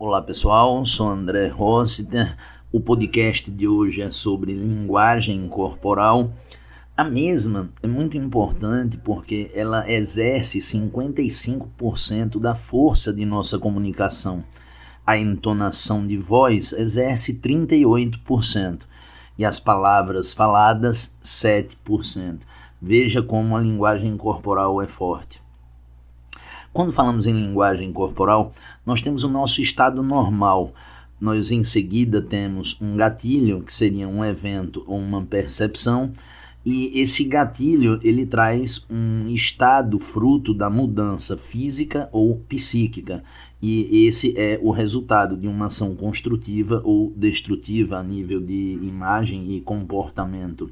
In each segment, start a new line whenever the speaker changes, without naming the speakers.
Olá pessoal, sou André Rossiter. O podcast de hoje é sobre linguagem corporal. A mesma é muito importante porque ela exerce 55% da força de nossa comunicação. A entonação de voz exerce 38% e as palavras faladas 7%. Veja como a linguagem corporal é forte. Quando falamos em linguagem corporal, nós temos o nosso estado normal. Nós em seguida temos um gatilho, que seria um evento ou uma percepção, e esse gatilho ele traz um estado fruto da mudança física ou psíquica. E esse é o resultado de uma ação construtiva ou destrutiva a nível de imagem e comportamento.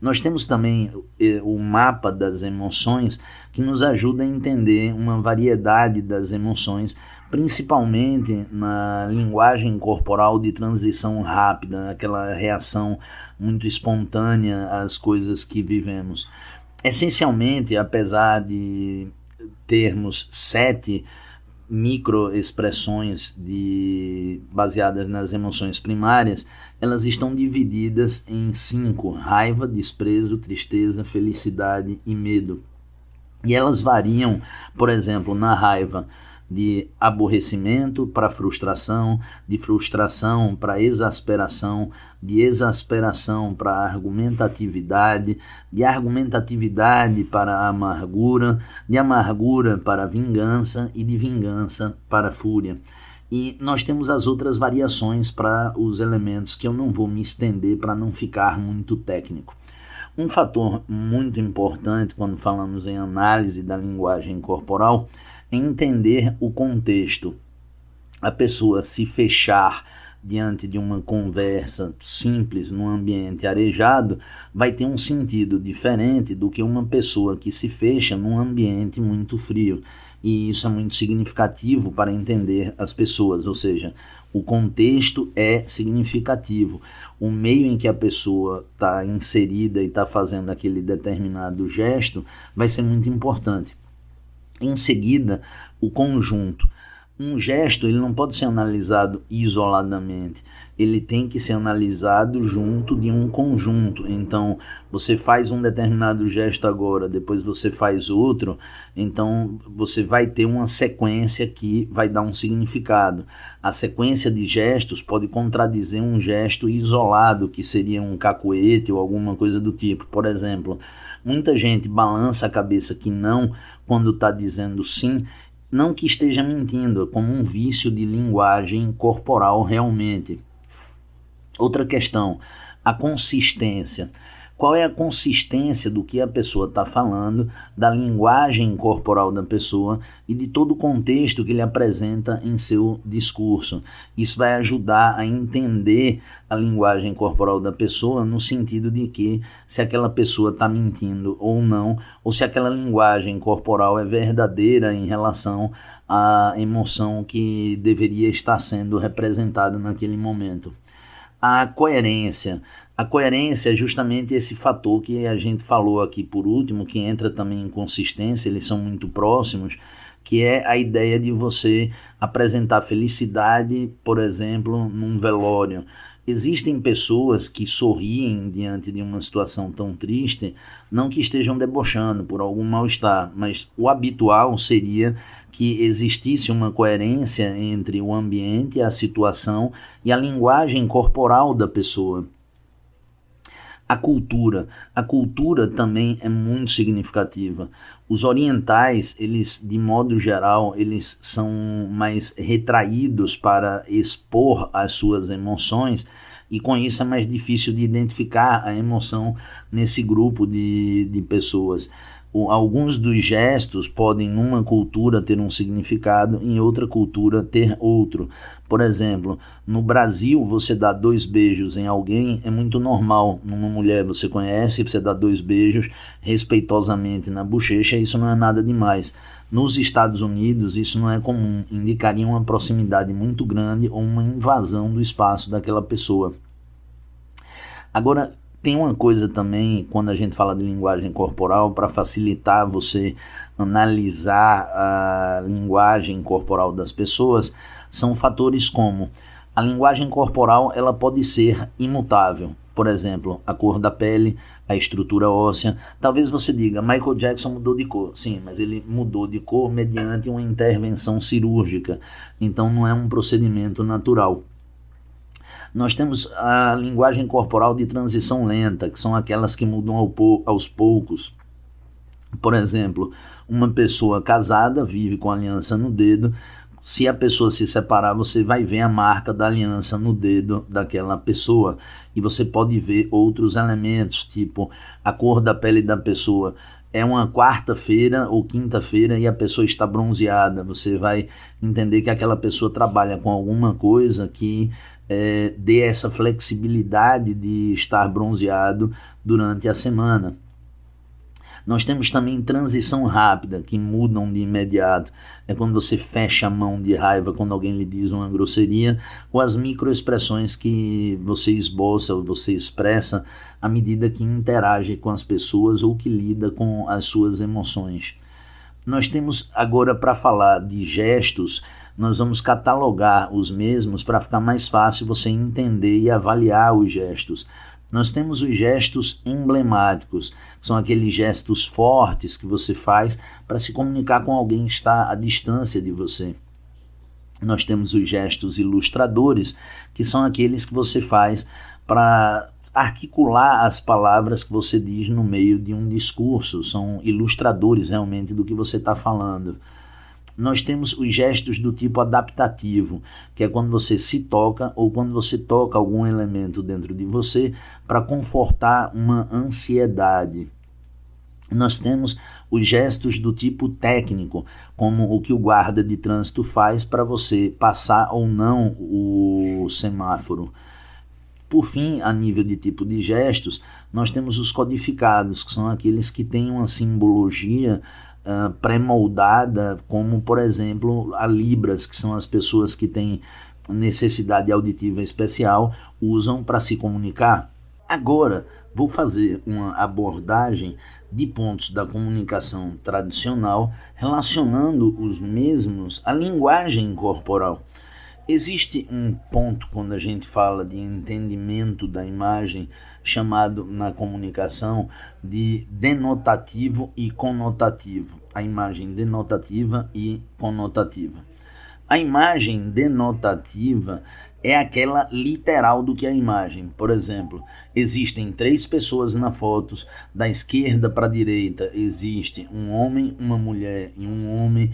Nós temos também eh, o mapa das emoções que nos ajuda a entender uma variedade das emoções, principalmente na linguagem corporal de transição rápida, aquela reação muito espontânea às coisas que vivemos. Essencialmente, apesar de termos sete microexpressões de baseadas nas emoções primárias, elas estão divididas em cinco: raiva, desprezo, tristeza, felicidade e medo. E elas variam, por exemplo, na raiva, de aborrecimento para frustração, de frustração para exasperação, de exasperação para argumentatividade, de argumentatividade para amargura, de amargura para vingança e de vingança para fúria. E nós temos as outras variações para os elementos que eu não vou me estender para não ficar muito técnico. Um fator muito importante quando falamos em análise da linguagem corporal entender o contexto. A pessoa se fechar diante de uma conversa simples num ambiente arejado vai ter um sentido diferente do que uma pessoa que se fecha num ambiente muito frio. E isso é muito significativo para entender as pessoas, ou seja, o contexto é significativo. O meio em que a pessoa está inserida e está fazendo aquele determinado gesto vai ser muito importante. Em seguida, o conjunto. Um gesto ele não pode ser analisado isoladamente, ele tem que ser analisado junto de um conjunto. Então, você faz um determinado gesto agora, depois você faz outro, então você vai ter uma sequência que vai dar um significado. A sequência de gestos pode contradizer um gesto isolado, que seria um cacoete ou alguma coisa do tipo. Por exemplo, muita gente balança a cabeça que não quando está dizendo sim, não que esteja mentindo, é como um vício de linguagem corporal realmente. Outra questão, a consistência qual é a consistência do que a pessoa está falando, da linguagem corporal da pessoa e de todo o contexto que ele apresenta em seu discurso. Isso vai ajudar a entender a linguagem corporal da pessoa no sentido de que se aquela pessoa está mentindo ou não, ou se aquela linguagem corporal é verdadeira em relação à emoção que deveria estar sendo representada naquele momento. A coerência a coerência é justamente esse fator que a gente falou aqui por último, que entra também em consistência, eles são muito próximos, que é a ideia de você apresentar felicidade, por exemplo, num velório. Existem pessoas que sorriem diante de uma situação tão triste, não que estejam debochando por algum mal-estar, mas o habitual seria que existisse uma coerência entre o ambiente, a situação e a linguagem corporal da pessoa a cultura. A cultura também é muito significativa. Os orientais, eles, de modo geral, eles são mais retraídos para expor as suas emoções e com isso é mais difícil de identificar a emoção nesse grupo de, de pessoas alguns dos gestos podem numa cultura ter um significado, em outra cultura ter outro. Por exemplo, no Brasil você dá dois beijos em alguém é muito normal. Numa mulher você conhece, você dá dois beijos respeitosamente na bochecha, isso não é nada demais. Nos Estados Unidos isso não é comum, indicaria uma proximidade muito grande ou uma invasão do espaço daquela pessoa. Agora, tem uma coisa também, quando a gente fala de linguagem corporal, para facilitar você analisar a linguagem corporal das pessoas, são fatores como a linguagem corporal ela pode ser imutável. Por exemplo, a cor da pele, a estrutura óssea. Talvez você diga, Michael Jackson mudou de cor. Sim, mas ele mudou de cor mediante uma intervenção cirúrgica. Então não é um procedimento natural. Nós temos a linguagem corporal de transição lenta, que são aquelas que mudam aos poucos. Por exemplo, uma pessoa casada vive com aliança no dedo. Se a pessoa se separar, você vai ver a marca da aliança no dedo daquela pessoa. E você pode ver outros elementos, tipo a cor da pele da pessoa. É uma quarta-feira ou quinta-feira e a pessoa está bronzeada. Você vai entender que aquela pessoa trabalha com alguma coisa que é, dê essa flexibilidade de estar bronzeado durante a semana. Nós temos também transição rápida, que mudam de imediato. É quando você fecha a mão de raiva quando alguém lhe diz uma grosseria, ou as microexpressões que você esboça ou você expressa à medida que interage com as pessoas ou que lida com as suas emoções. Nós temos agora para falar de gestos, nós vamos catalogar os mesmos para ficar mais fácil você entender e avaliar os gestos. Nós temos os gestos emblemáticos, são aqueles gestos fortes que você faz para se comunicar com alguém que está à distância de você. Nós temos os gestos ilustradores, que são aqueles que você faz para articular as palavras que você diz no meio de um discurso, são ilustradores realmente do que você está falando nós temos os gestos do tipo adaptativo, que é quando você se toca ou quando você toca algum elemento dentro de você para confortar uma ansiedade. Nós temos os gestos do tipo técnico, como o que o guarda de trânsito faz para você passar ou não o semáforo. Por fim, a nível de tipo de gestos, nós temos os codificados, que são aqueles que têm uma simbologia uh, pré-moldada, como por exemplo a Libras, que são as pessoas que têm necessidade auditiva especial, usam para se comunicar. Agora, vou fazer uma abordagem de pontos da comunicação tradicional relacionando os mesmos à linguagem corporal. Existe um ponto quando a gente fala de entendimento da imagem chamado na comunicação de denotativo e conotativo. A imagem denotativa e conotativa. A imagem denotativa é aquela literal do que a imagem. Por exemplo, existem três pessoas na foto, da esquerda para a direita existe um homem, uma mulher e um homem.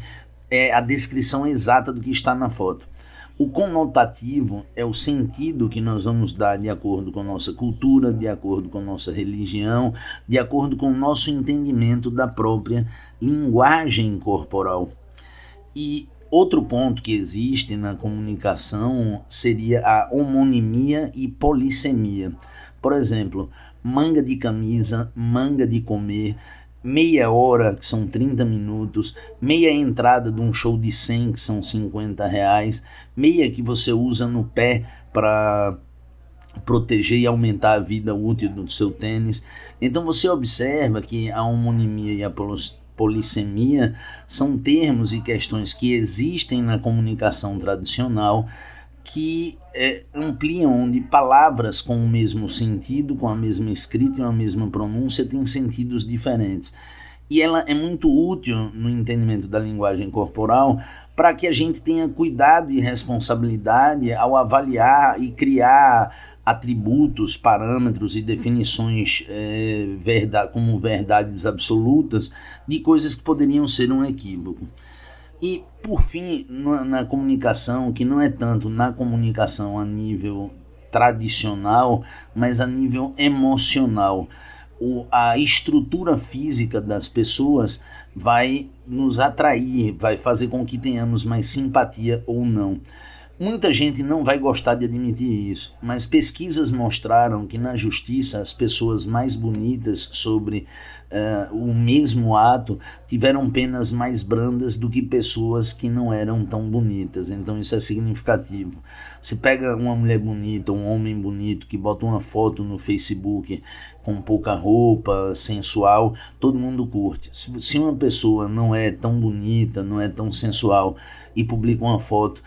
É a descrição exata do que está na foto. O conotativo é o sentido que nós vamos dar de acordo com a nossa cultura, de acordo com a nossa religião, de acordo com o nosso entendimento da própria linguagem corporal. E outro ponto que existe na comunicação seria a homonimia e polissemia. Por exemplo, manga de camisa, manga de comer, meia hora, que são 30 minutos, meia entrada de um show de 100, que são 50 reais, meia que você usa no pé para proteger e aumentar a vida útil do seu tênis. Então você observa que a homonimia e a polissemia são termos e questões que existem na comunicação tradicional que é, ampliam onde palavras com o mesmo sentido, com a mesma escrita e a mesma pronúncia têm sentidos diferentes. E ela é muito útil no entendimento da linguagem corporal para que a gente tenha cuidado e responsabilidade ao avaliar e criar atributos, parâmetros e definições é, verdade, como verdades absolutas de coisas que poderiam ser um equívoco. E, por fim, na, na, comunicação, que não é tanto na comunicação a nível tradicional, mas a nível emocional. O, a estrutura física das pessoas vai nos atrair, vai fazer com que tenhamos mais simpatia ou não. Muita gente não vai gostar de admitir isso, mas pesquisas mostraram que na justiça as pessoas mais bonitas sobre uh, o mesmo ato tiveram penas mais brandas do que pessoas que não eram tão bonitas. Então isso é significativo. Se pega uma mulher bonita, um homem bonito que bota uma foto no Facebook com pouca roupa, sensual, todo mundo curte. Se, uma pessoa não é tão bonita, não é tão sensual e publica uma foto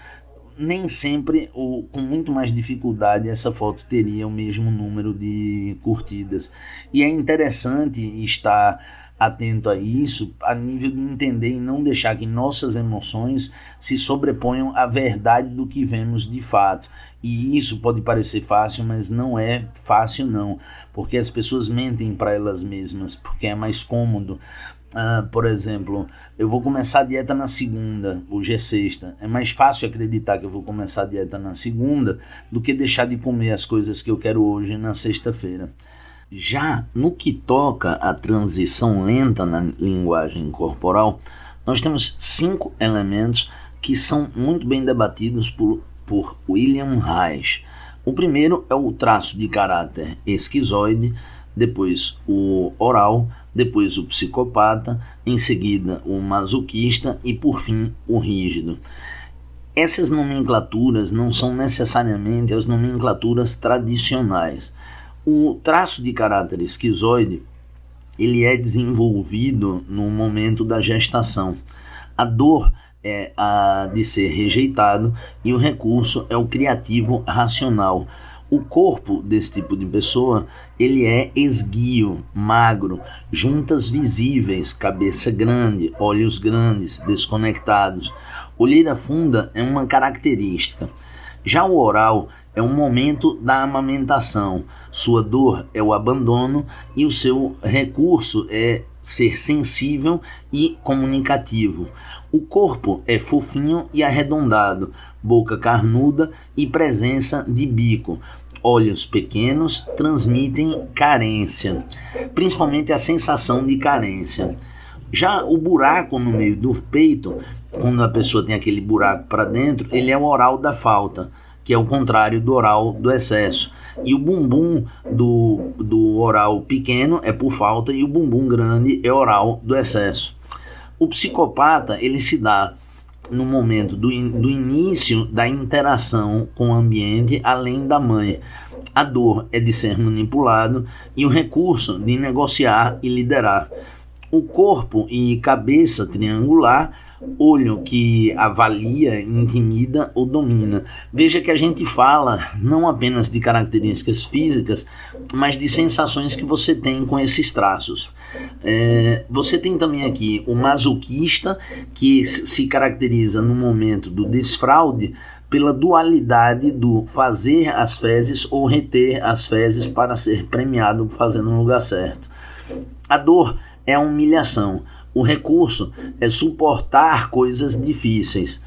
nem sempre, ou com muito mais dificuldade, essa foto teria o mesmo número de curtidas. E é interessante estar atento a isso, a nível de entender e não deixar que nossas emoções se sobreponham à verdade do que vemos de fato. E isso pode parecer fácil, mas não é fácil não, porque as pessoas mentem para elas mesmas, porque é mais cômodo. Uh, por exemplo, eu vou começar a dieta na segunda, hoje é sexta. É mais fácil acreditar que eu vou começar a dieta na segunda do que deixar de comer as coisas que eu quero hoje na sexta-feira. Já no que toca à transição lenta na linguagem corporal, nós temos cinco elementos que são muito bem debatidos por, por William Reich. O primeiro é o traço de caráter esquizoide, depois o oral, depois o psicopata, em seguida o masoquista e por fim o rígido. Essas nomenclaturas não são necessariamente as nomenclaturas tradicionais. O traço de caráter esquizoide ele é desenvolvido no momento da gestação. A dor é a de ser rejeitado e o recurso é o criativo racional. O corpo desse tipo de pessoa ele é esguio, magro, juntas visíveis, cabeça grande, olhos grandes, desconectados. Olheira funda é uma característica. Já o oral é um momento da amamentação. Sua dor é o abandono e o seu recurso é ser sensível e comunicativo. O corpo é fofinho e arredondado, boca carnuda e presença de bico. Olhos pequenos transmitem carência, principalmente a sensação de carência. Já o buraco no meio do peito, quando a pessoa tem aquele buraco para dentro, ele é o oral da falta que é o contrário do oral do excesso. E o bumbum do, do oral pequeno é por falta e o bumbum grande é oral do excesso. O psicopata ele se dá no momento do, in, do início da interação com o ambiente além da mãe. A dor é de ser manipulado e o recurso de negociar e liderar. O corpo e cabeça triangular olho que avalia, intimida ou domina. Veja que a gente fala não apenas de características físicas, mas de sensações que você tem com esses traços. É, você tem também aqui o masoquista, que se caracteriza no momento do desfraude pela dualidade do fazer as fezes ou reter as fezes para ser premiado fazendo no lugar certo. A dor é a humilhação o recurso é suportar coisas difíceis.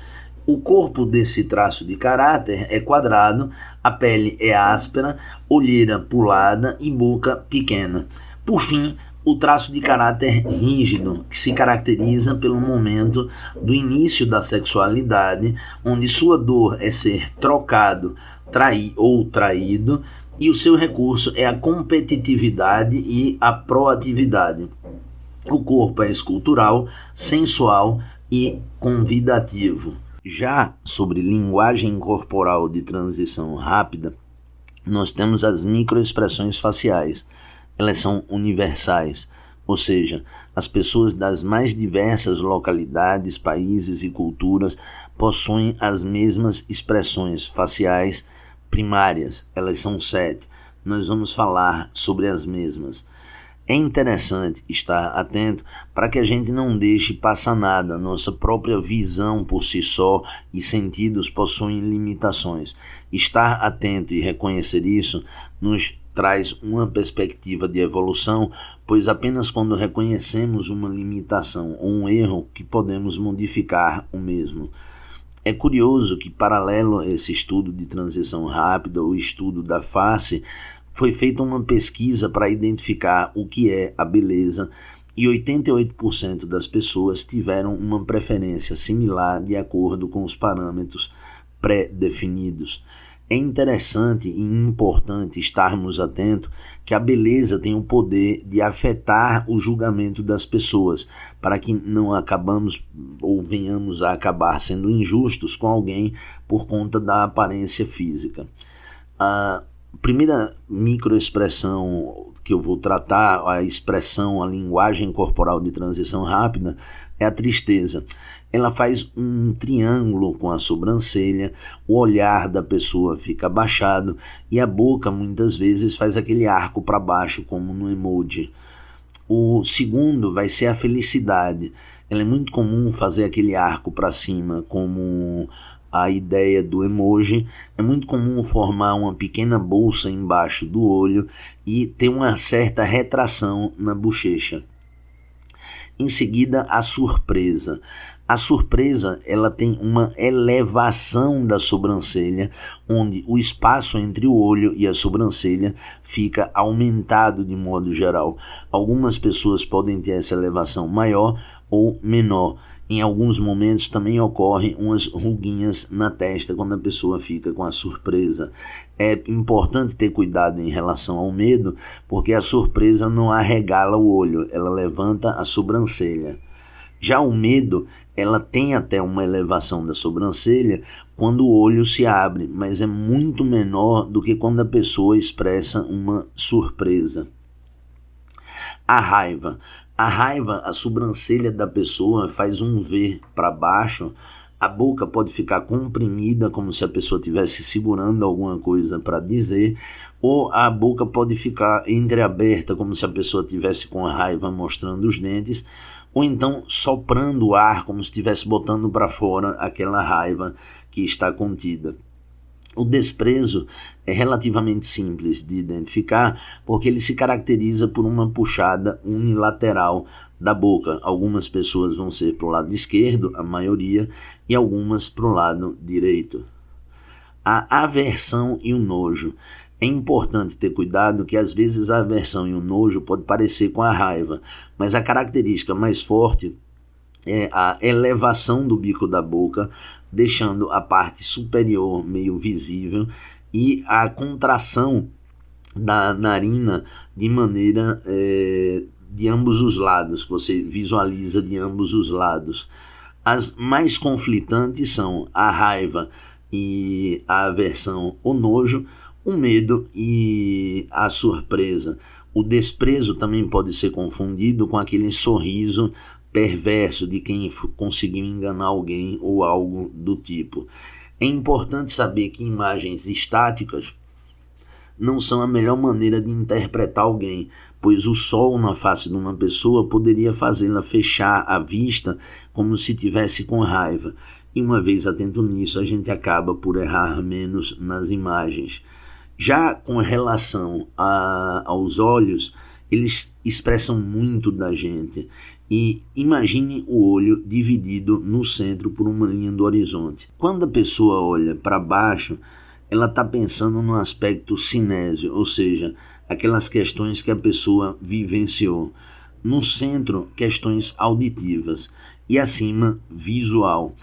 O corpo desse traço de caráter é quadrado, a pele é áspera, olheira pulada e boca pequena. Por fim, o traço de caráter rígido, que se caracteriza pelo momento do início da sexualidade, onde sua dor é ser trocado, trair ou traído, e o seu recurso é a competitividade e a proatividade. O corpo é escultural, sensual e convidativo. Já sobre linguagem corporal de transição rápida, nós temos as microexpressões faciais. Elas são universais, ou seja, as pessoas das mais diversas localidades, países e culturas possuem as mesmas expressões faciais primárias. Elas são sete. Nós vamos falar sobre as mesmas. É interessante estar atento para que a gente não deixe passar nada. Nossa própria visão por si só e sentidos possuem limitações. Estar atento e reconhecer isso nos traz uma perspectiva de evolução, pois apenas quando reconhecemos uma limitação ou um erro que podemos modificar o mesmo. É curioso que, paralelo a esse estudo de transição rápida, o estudo da face, foi feita uma pesquisa para identificar o que é a beleza e 88% das pessoas tiveram uma preferência similar de acordo com os parâmetros pré-definidos. É interessante e importante estarmos atentos que a beleza tem o poder de afetar o julgamento das pessoas, para que não acabamos ou venhamos a acabar sendo injustos com alguém por conta da aparência física. Ah, primeira microexpressão que eu vou tratar, a expressão, a linguagem corporal de transição rápida, é a tristeza. Ela faz um triângulo com a sobrancelha, o olhar da pessoa fica abaixado e a boca muitas vezes faz aquele arco para baixo, como no emoji. O segundo vai ser a felicidade. Ela é muito comum fazer aquele arco para cima, como a ideia do emoji, é muito comum formar uma pequena bolsa embaixo do olho e ter uma certa retração na bochecha. Em seguida, a surpresa. A surpresa ela tem uma elevação da sobrancelha, onde o espaço entre o olho e a sobrancelha fica aumentado de modo geral. Algumas pessoas podem ter essa elevação maior ou menor. Em alguns momentos também ocorrem umas ruguinhas na testa quando a pessoa fica com a surpresa. É importante ter cuidado em relação ao medo, porque a surpresa não arregala o olho, ela levanta a sobrancelha. Já o medo, ela tem até uma elevação da sobrancelha quando o olho se abre, mas é muito menor do que quando a pessoa expressa uma surpresa. A raiva. A raiva, a sobrancelha da pessoa faz um V para baixo, a boca pode ficar comprimida, como se a pessoa estivesse segurando alguma coisa para dizer, ou a boca pode ficar entreaberta, como se a pessoa estivesse com raiva mostrando os dentes, ou então soprando o ar, como se estivesse botando para fora aquela raiva que está contida. O desprezo é relativamente simples de identificar porque ele se caracteriza por uma puxada unilateral da boca. Algumas pessoas vão ser para o lado esquerdo, a maioria, e algumas para o lado direito. A aversão e o nojo. É importante ter cuidado que às vezes a aversão e o nojo pode parecer com a raiva, mas a característica mais forte é a elevação do bico da boca, deixando a parte superior meio visível e a contração da narina de maneira é, de ambos os lados, você visualiza de ambos os lados. As mais conflitantes são a raiva e a aversão, o nojo, o medo e a surpresa. O desprezo também pode ser confundido com aquele sorriso perverso de quem conseguiu enganar alguém ou algo do tipo. É importante saber que imagens estáticas não são a melhor maneira de interpretar alguém, pois o sol na face de uma pessoa poderia fazê-la fechar a vista como se tivesse com raiva. E uma vez atento nisso, a gente acaba por errar menos nas imagens. Já com relação a, aos olhos, eles expressam muito da gente. E imagine o olho dividido no centro por uma linha do horizonte. Quando a pessoa olha para baixo, ela está pensando no aspecto cinésio, ou seja, aquelas questões que a pessoa vivenciou. No centro, questões auditivas e acima, visual.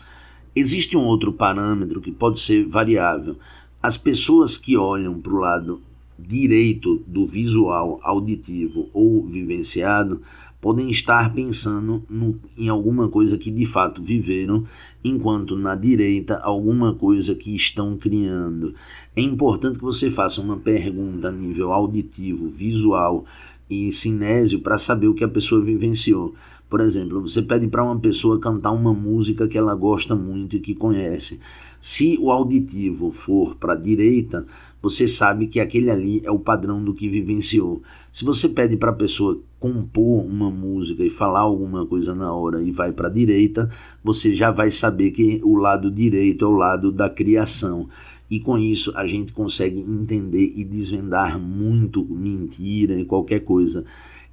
Existe um outro parâmetro que pode ser variável. As pessoas que olham para o lado direito do visual, auditivo ou vivenciado podem estar pensando no, em alguma coisa que de fato viveram, enquanto na direita alguma coisa que estão criando. É importante que você faça uma pergunta a nível auditivo, visual e cinésio para saber o que a pessoa vivenciou. Por exemplo, você pede para uma pessoa cantar uma música que ela gosta muito e que conhece. Se o auditivo for para a direita, você sabe que aquele ali é o padrão do que vivenciou. Se você pede para a pessoa compor uma música e falar alguma coisa na hora e vai para a direita, você já vai saber que o lado direito é o lado da criação. E com isso a gente consegue entender e desvendar muito mentira e qualquer coisa.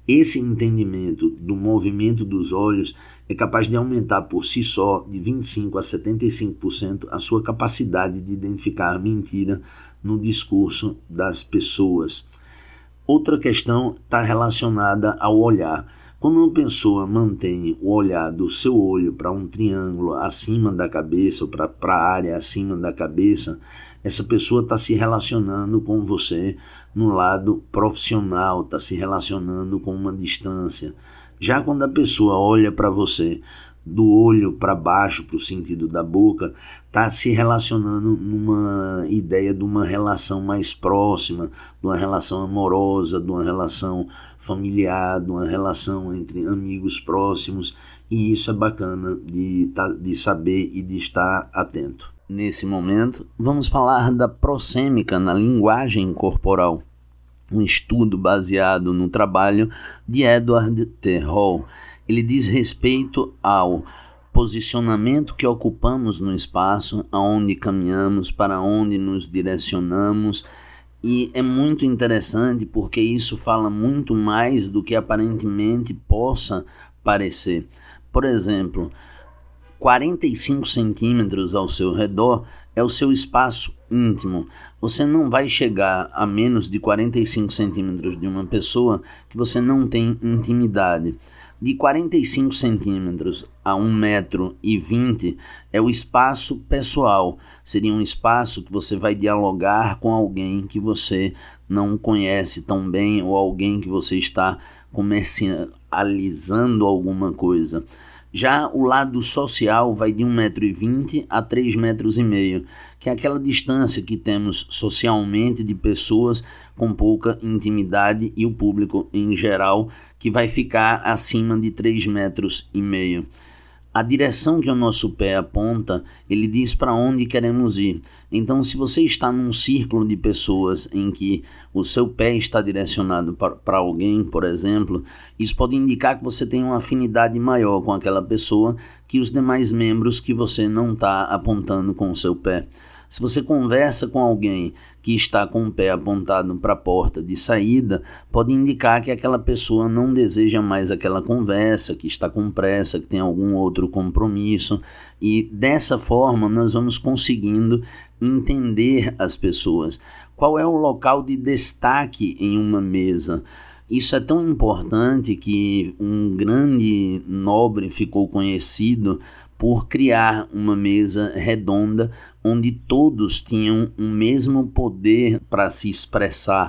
Esse entendimento do movimento dos olhos é capaz de aumentar por si só de 25 a 75% a sua capacidade de identificar mentira no discurso das pessoas. Outra questão está relacionada ao olhar. Quando uma pessoa mantém o olhar do seu olho para um triângulo acima da cabeça ou para a área acima da cabeça, essa pessoa está se relacionando com você no lado profissional, está se relacionando com uma distância. Já quando a pessoa olha para você do olho para baixo, para o sentido da boca, está se relacionando numa ideia de uma relação mais próxima, de uma relação amorosa, de uma relação familiar, de uma relação entre amigos próximos, e isso é bacana de, tá, de saber e de estar atento. Nesse momento, vamos falar da prosêmica na linguagem corporal, um estudo baseado no trabalho de Edward T. Hall. Ele diz respeito ao posicionamento que ocupamos no espaço, aonde caminhamos, para onde nos direcionamos. E é muito interessante porque isso fala muito mais do que aparentemente possa parecer. Por exemplo, 45 centímetros ao seu redor é o seu espaço íntimo. Você não vai chegar a menos de 45 centímetros de uma pessoa que você não tem intimidade de 45 centímetros a 1,20 metro e 20 é o espaço pessoal. Seria um espaço que você vai dialogar com alguém que você não conhece tão bem ou alguém que você está comercializando alguma coisa. Já o lado social vai de 1,20m a 3,5 metros, e meio, que é aquela distância que temos socialmente de pessoas com pouca intimidade e o público em geral que vai ficar acima de 3 metros e meio. A direção que o nosso pé aponta, ele diz para onde queremos ir. Então, se você está num círculo de pessoas em que o seu pé está direcionado para alguém, por exemplo, isso pode indicar que você tem uma afinidade maior com aquela pessoa que os demais membros que você não está apontando com o seu pé. Se você conversa com alguém que está com o pé apontado para a porta de saída, pode indicar que aquela pessoa não deseja mais aquela conversa, que está com pressa, que tem algum outro compromisso. E dessa forma nós vamos conseguindo entender as pessoas. Qual é o local de destaque em uma mesa? Isso é tão importante que um grande nobre ficou conhecido por criar uma mesa redonda onde todos tinham o mesmo poder para se expressar